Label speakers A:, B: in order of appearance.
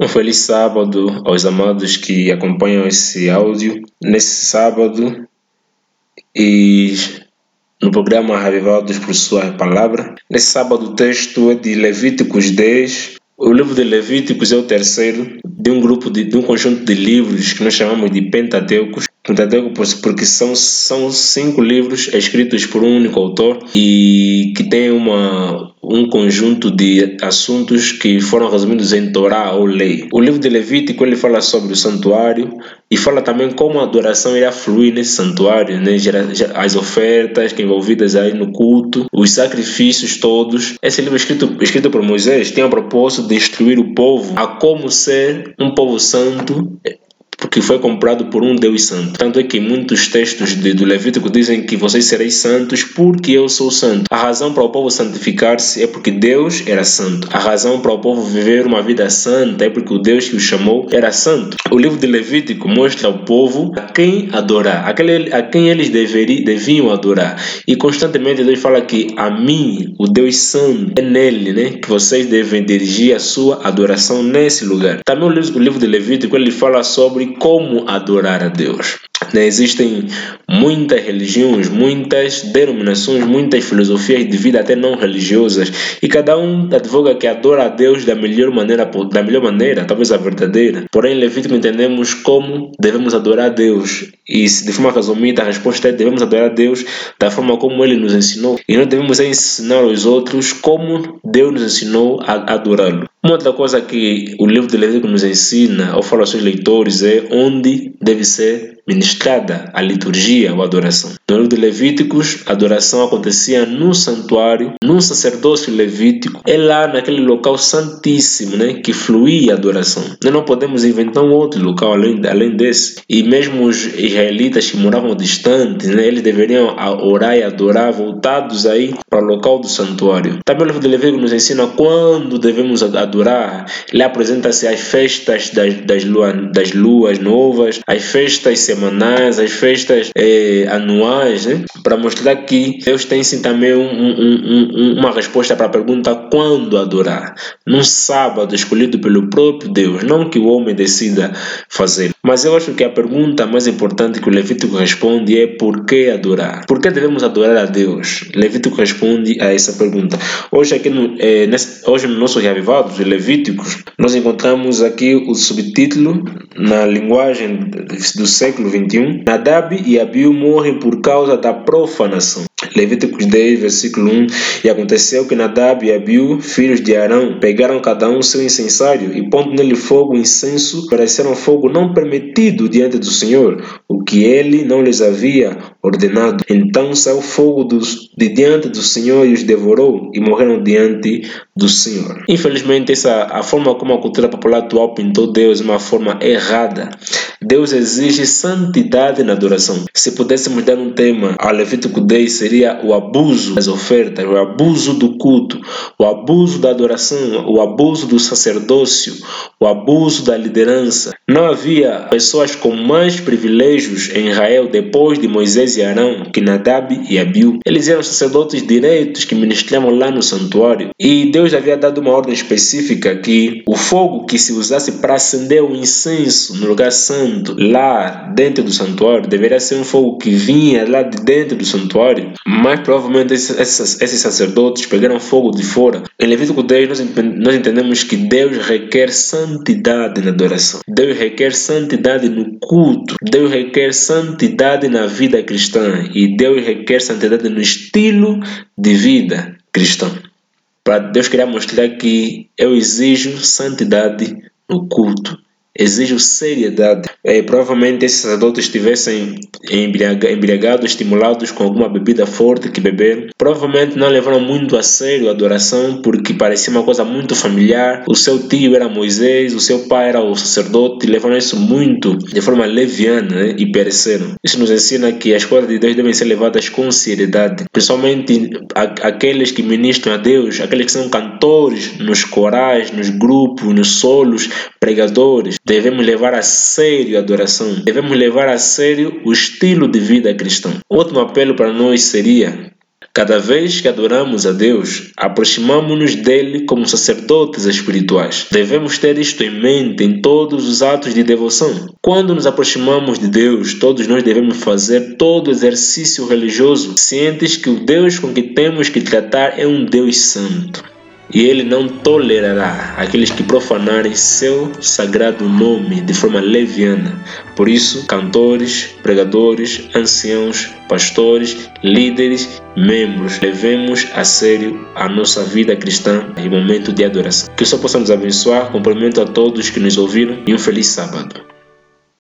A: Um feliz sábado aos amados que acompanham esse áudio. Nesse sábado e no programa Revivados por Sua Palavra. Nesse sábado o texto é de Levíticos 10. O livro de Levíticos é o terceiro de um grupo de, de um conjunto de livros que nós chamamos de Pentateucos. Pentateuco porque são, são cinco livros escritos por um único autor e que tem uma, um conjunto de assuntos que foram resumidos em Torá ou lei. O livro de Levítico ele fala sobre o santuário e fala também como a adoração irá fluir nesse santuário, né? as ofertas envolvidas aí no culto, os sacrifícios todos. Esse livro escrito, escrito por Moisés tem o propósito de instruir o povo a como ser um povo santo porque foi comprado por um Deus santo. Tanto é que muitos textos de, do Levítico dizem que vocês sereis santos porque eu sou santo. A razão para o povo santificar-se é porque Deus era santo. A razão para o povo viver uma vida santa é porque o Deus que o chamou era santo. O livro de Levítico mostra ao povo a quem adorar, aquele, a quem eles deveri, deviam adorar. E constantemente Deus fala que a mim, o Deus santo, é nele né, que vocês devem dirigir a sua adoração nesse lugar. Também o livro, o livro de Levítico ele fala sobre como adorar a Deus. Né, existem muitas religiões, muitas denominações, muitas filosofias de vida até não religiosas e cada um advoga que adora a Deus da melhor maneira, da melhor maneira, talvez a verdadeira. Porém, em Levítico entendemos como devemos adorar a Deus e de forma resumida a resposta é devemos adorar a Deus da forma como Ele nos ensinou e nós devemos ensinar aos outros como Deus nos ensinou a adorá-lo. Uma outra coisa que o livro de Levítico nos ensina ou fala aos seus leitores é onde deve ser ministrada a liturgia ou adoração. No livro de Levíticos, a adoração acontecia no santuário, num sacerdócio levítico, é lá naquele local santíssimo né, que fluía a adoração. Nós não podemos inventar um outro local além, além desse. E mesmo os israelitas que moravam distantes, né, eles deveriam orar e adorar voltados aí para o local do santuário. Também o livro de Levítico nos ensina quando devemos adorar. Ele apresenta-se às festas das, das, lua, das luas novas, às festas semanais, às festas eh, anuais, né? para mostrar que Deus tem sim também um, um, um, uma resposta para a pergunta quando adorar. Num sábado escolhido pelo próprio Deus, não que o homem decida fazer. Mas eu acho que a pergunta mais importante que o Levítico responde é por que adorar? Por que devemos adorar a Deus? Levítico responde a essa pergunta. Hoje, aqui no, eh, nesse, hoje no nosso Reavivados, Levíticos, nós encontramos aqui o subtítulo na linguagem do século 21. Nadab e Abiú morrem por causa da profanação. Levíticos 10, versículo 1 E aconteceu que Nadab e Abiú, filhos de Arão, pegaram cada um seu incensário e pondo nele fogo incenso, pareceram fogo não permitido diante do Senhor, o que ele não lhes havia ordenado. Então saiu fogo dos, de diante do Senhor e os devorou e morreram diante do Senhor. Infelizmente, essa, a forma como a cultura popular atual pintou Deus é uma forma errada. Deus exige santidade na adoração. Se pudéssemos dar um tema ao Levítico 10, seria o abuso das ofertas, o abuso do culto, o abuso da adoração, o abuso do sacerdócio, o abuso da liderança. Não havia pessoas com mais privilégios em Israel depois de Moisés e Arão que Nadab e Abiú. Eles eram sacerdotes direitos que ministravam lá no santuário. E Deus havia dado uma ordem específica que o fogo que se usasse para acender o incenso no lugar santo, lá dentro do santuário, deveria ser um fogo que vinha lá de dentro do santuário. Mas provavelmente esses, esses, esses sacerdotes pegaram fogo de fora. Em Levítico 10 nós, nós entendemos que Deus requer santidade na adoração. Deus requer santidade no culto. Deus requer santidade na vida cristã. E Deus requer santidade no estilo de vida cristão. Para Deus queria mostrar que eu exijo santidade no culto exijo seriedade. É, provavelmente esses sacerdotes estivessem embriagados, estimulados com alguma bebida forte que beberam. Provavelmente não levaram muito a sério a adoração porque parecia uma coisa muito familiar. O seu tio era Moisés, o seu pai era o sacerdote, levaram isso muito de forma leviana né, e pereceram. Isso nos ensina que as coisas de Deus devem ser levadas com seriedade, principalmente aqueles que ministram a Deus, aqueles que são cantores nos corais, nos grupos, nos solos, pregadores Devemos levar a sério a adoração. Devemos levar a sério o estilo de vida cristão. Outro apelo para nós seria Cada vez que adoramos a Deus, aproximamos-nos dele como sacerdotes espirituais. Devemos ter isto em mente em todos os atos de devoção. Quando nos aproximamos de Deus, todos nós devemos fazer todo exercício religioso, cientes que o Deus com que temos que tratar é um Deus santo e ele não tolerará aqueles que profanarem seu sagrado nome de forma leviana. Por isso, cantores, pregadores, anciãos, pastores, líderes, membros, levemos a sério a nossa vida cristã em momento de adoração. Que o Senhor possa nos abençoar. Cumprimento a todos que nos ouviram e um feliz sábado.